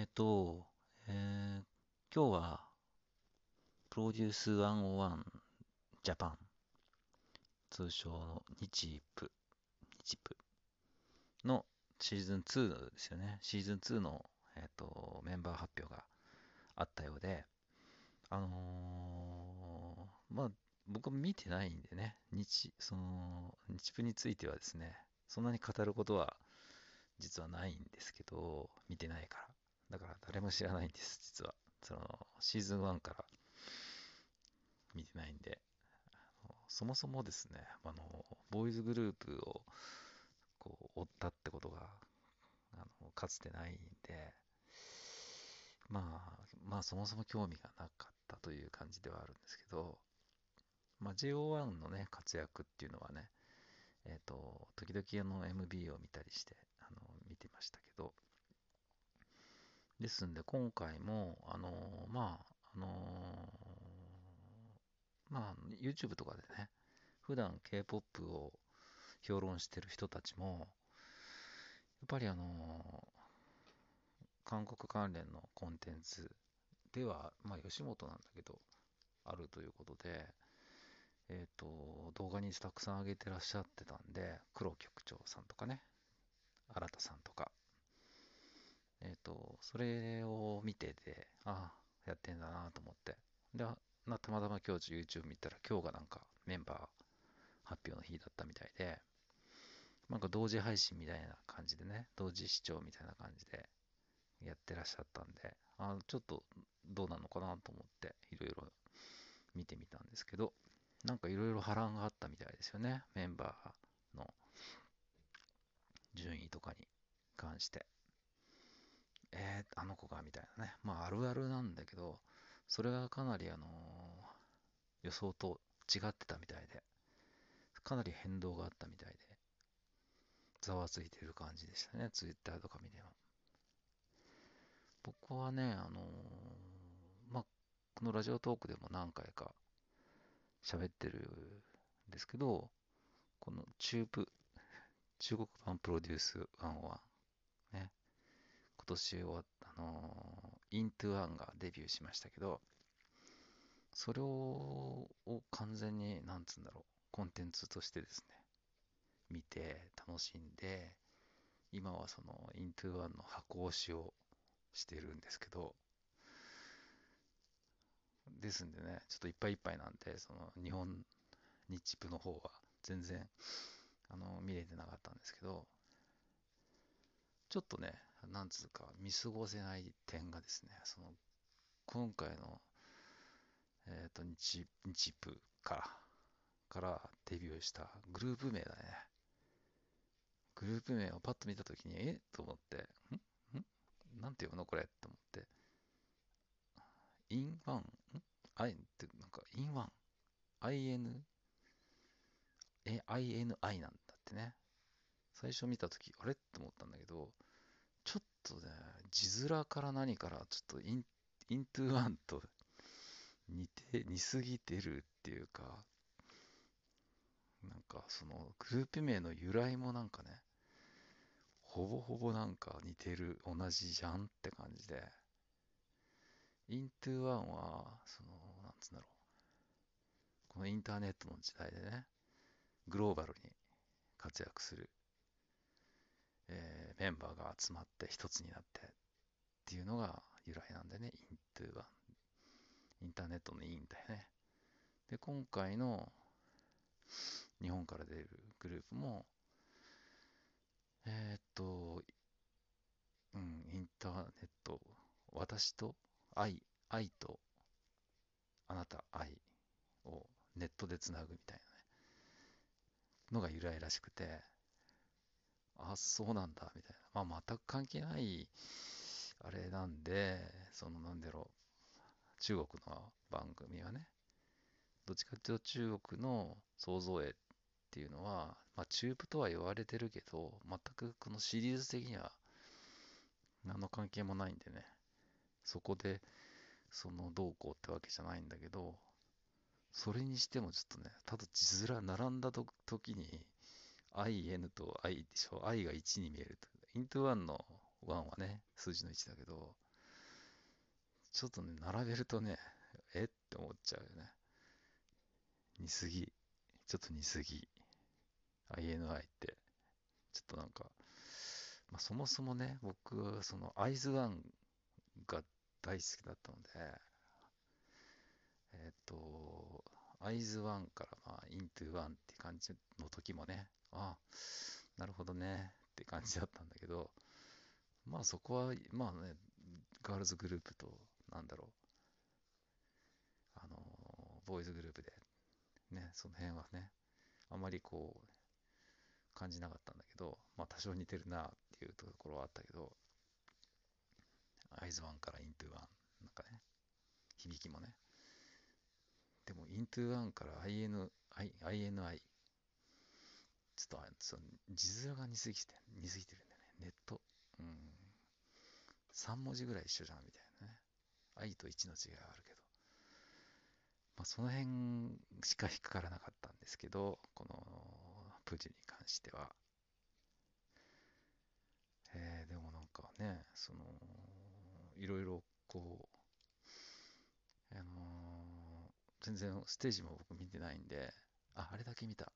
えっと、えー今日は、プロデュース101ジャパン、通称の日プ、日プのシーズン2ですよね。シーズン2の、えっと、メンバー発表があったようで、あのーまあ、僕は見てないんでね、日、その、日プについてはですね、そんなに語ることは実はないんですけど、見てないから。だから誰も知らないんです、実は。その、シーズン1から見てないんで。そもそもですね、あの、ボーイズグループをこう追ったってことが、あの、かつてないんで、まあ、まあそもそも興味がなかったという感じではあるんですけど、まあ JO1 のね、活躍っていうのはね、えっと、時々あの MB を見たりして、あの、見てましたけど、ですんで今回も、あのまあ、あのまあ、YouTube とかでね、普段 K-POP を評論してる人たちも、やっぱりあの韓国関連のコンテンツでは、まあ、吉本なんだけど、あるということで、えっ、と、動画にたくさん上げてらっしゃってたんで、黒局長さんとかね、新田さんとか、えっ、と、それを見てて、ああ、やってんだなと思って。で、なたまたま今日 YouTube 見たら、今日がなんかメンバー発表の日だったみたいで、なんか同時配信みたいな感じでね、同時視聴みたいな感じでやってらっしゃったんで、あちょっとどうなのかなと思って、いろいろ見てみたんですけど、なんかいろいろ波乱があったみたいですよね、メンバーの順位とかに関して。えー、あの子がみたいなね。まあ、あるあるなんだけど、それがかなりあの予想と違ってたみたいで、かなり変動があったみたいで、ざわついてる感じでしたね、ツイッターとか見ても。僕はね、あのまあ、このラジオトークでも何回か喋ってるんですけど、この中部、中国版プロデュース101、ね、今年は、あのー、イントゥワンがデビューしましたけど、それをを完全に、なんつうんだろう、コンテンツとしてですね、見て楽しんで、今はそのイントゥワンの箱推しをしてるんですけど、ですんでね、ちょっといっぱいいっぱいなんで、その日本、日プの方は全然、あの、見れてなかったんですけど、ちょっとね、なんつうか、見過ごせない点がですね、その、今回の、えっと、日、日プから、からデビューしたグループ名だね。グループ名をパッと見たときに、え？と思って、ん？ん？なんて読むのこれ？と思って、インワン？ん？あいって、なんか、インワン ?IN、え、INI なんだってね。最初見たとき、あれ？って思ったんだけど、ちょっとね、字面から何から、ちょっとイン、イントゥワンと似て、似すぎてるっていうか、なんかそのグループ名の由来もなんかね、ほぼほぼなんか似てる、同じじゃんって感じで、イントゥワンは、その、なんつうんだろう、このインターネットの時代でね、グローバルに活躍する、えーメンバーが集まって一つになってっていうのが由来なんでね、イントゥワン。インターネットのインだよね。で、今回の日本から出るグループも、えーっと、うん、インターネット、私と愛、愛とあなた愛をネットでつなぐみたいなね、のが由来らしくて、あ、そうなんだ、みたいな。まあ、全く関係ない、あれなんで、その、なんだろう、中国の番組はね、どっちかっていうと中国の創造営っていうのは、まあ、中部とは言われてるけど、全くこのシリーズ的には何の関係もないんでね、そこで、そのどうこうってわけじゃないんだけど、それにしてもちょっとね、ただ字面並んだと時に、IN と I でしょ ?I が1に見えると。イント1の1はね、数字の1だけど、ちょっとね、並べるとね、え？って思っちゃうよね。似すぎ。ちょっと似すぎ。INI って。ちょっとなんか、まあ、そもそもね、僕は、その、アイズワンが大好きだったので、えっ、と、アイズワンから、まあ、イントゥワンって感じの時もね、ああ、なるほどねって感じだったんだけど、まあそこは、まあね、ガールズグループと、なんだろう、あの、ボーイズグループで、ね、その辺はね、あまりこう、感じなかったんだけど、まあ多少似てるなっていうところはあったけど、アイズワンからイントゥワン、なんかね、響きもね。でも、イントゥワンから IN I INI、ちょっとその字面が似すぎて、似すぎてるんだよね。ネット。うん。3文字ぐらい一緒じゃん、みたいなね。愛と1の違いはあるけど。まあ、その辺しか引っかからなかったんですけど、このプジに関しては。えー、でもなんかね、その、いろいろこう、あの、全然ステージも僕見てないんで、あ、あれだけ見た。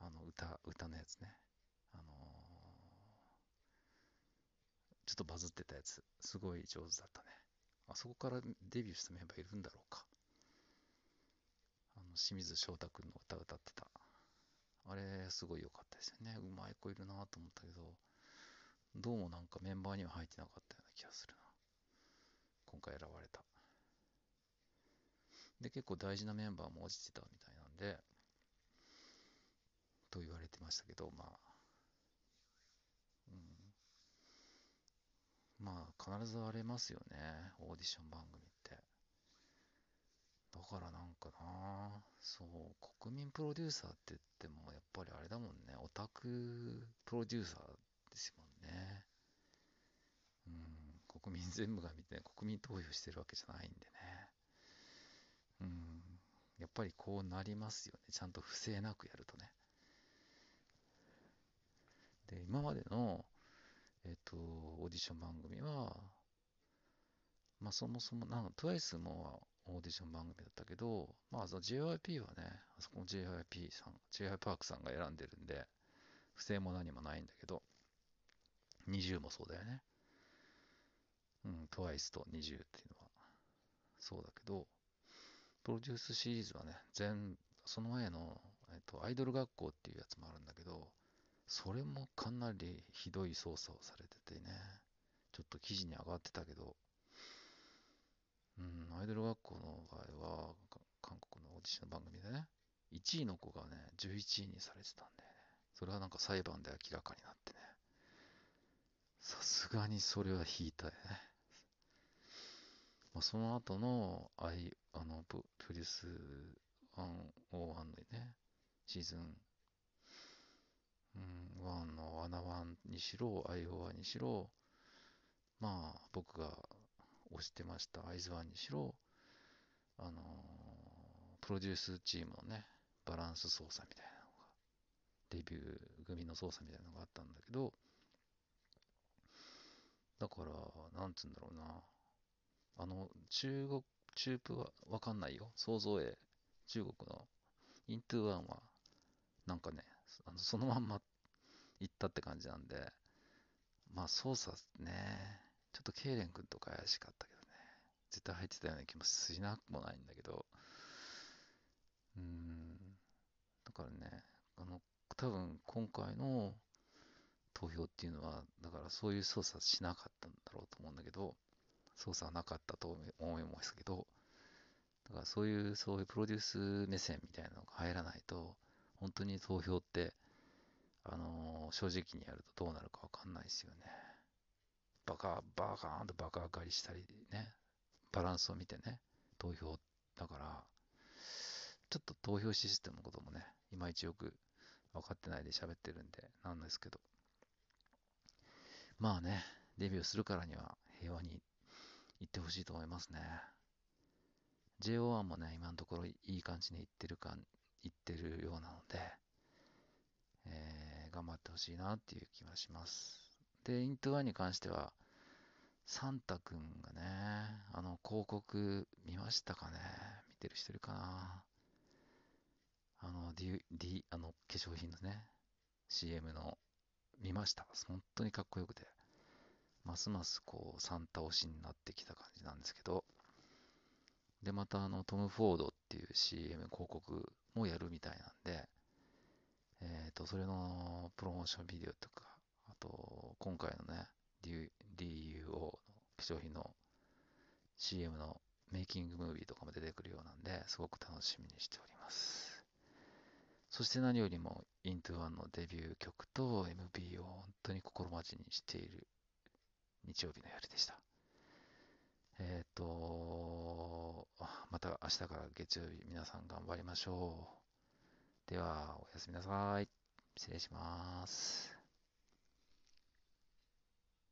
あの、歌、歌のやつね。あのー、ちょっとバズってたやつ、すごい上手だったね。あそこからデビューしたメンバーいるんだろうか。あの、清水翔太くんの歌歌ってた。あれ、すごい良かったですよね。うまい子いるなと思ったけど、どうもなんかメンバーには入ってなかったような気がするな。今回選ばれた。で、結構大事なメンバーも落ちてたみたいなんで、と言われてましたけど、まあ、うん、まあ、必ず荒れますよね、オーディション番組って。だからなんかな、そう、国民プロデューサーって言っても、やっぱりあれだもんね、オタクプロデューサーですもんね。うん、国民全部が見て、国民投票してるわけじゃないんでね。やっぱりこうなりますよね。ちゃんと不正なくやるとね。で、今までの、えっ、と、オーディション番組は、まあそもそも、なんか TWICE もオーディション番組だったけど、まあその JYP はね、あそこの JYP さん、JY パークさんが選んでるんで、不正も何もないんだけど、20もそうだよね。うん、TWICE と20っていうのは、そうだけど、プロデュースシリーズはね、全、その前の、えっと、アイドル学校っていうやつもあるんだけど、それもかなりひどい操作をされててね、ちょっと記事に上がってたけど、うん、アイドル学校の場合は、韓国のオーディション番組でね、1位の子がね、11位にされてたんだよね。それはなんか裁判で明らかになってね。さすがにそれは引いたよね。まあ、その後の、アイ、あの、プロデュース101のね、シーズンうん、ワンのワナワンにしろ、アイオーアイにしろ、まあ、僕が推してましたアイズワンにしろ、あの、プロデュースチームのね、バランス操作みたいなのが、デビュー組の操作みたいなのがあったんだけど、だから、なんつうんだろうな、あの、中国、中プはわかんないよ。想像へ、中国の。イントゥワンは、なんかね、あのそのまんま行ったって感じなんで、まあ操作ね、ちょっとケイレン君とか怪しかったけどね、絶対入ってたような気もしなくもないんだけど、うーん、だからね、あの、多分今回の投票っていうのは、だからそういう操作しなかったんだろうと思うんだけど、操作はなかったと思いますけど、だからそういう、そういうプロデュース目線みたいなのが入らないと、本当に投票って、あのー、正直にやるとどうなるかわかんないですよね。バカ、バカーンとバカ上がりしたりね、バランスを見てね、投票、だから、ちょっと投票システムのこともね、いまいちよく分かってないで喋ってるんで、なんですけど。まあね、デビューするからには平和に行ってほしいと思いますね。JO1 もね、今のところいい感じにいってるか、言ってるようなので、えー、頑張ってほしいなっていう気はします。で、イントワンに関しては、サンタくんがね、あの広告見ましたかね？見てる人いるかな？あの、D、D、あの化粧品のね、CM の見ました。本当にかっこよくて、ますますこう、サンタ推しになってきた感じなんですけど、で、またあの、トム・フォードっていう CM 広告もやるみたいなんで、えっ、と、それのプロモーションビデオとか、あと、今回のね、DUO の化粧品の CM のメイキングムービーとかも出てくるようなんで、すごく楽しみにしております。そして何よりも、イントゥワンのデビュー曲と MV を本当に心待ちにしている日曜日の夜でした。えっ、ー、と、また明日から月曜日皆さん頑張りましょう。では、おやすみなさい。失礼します。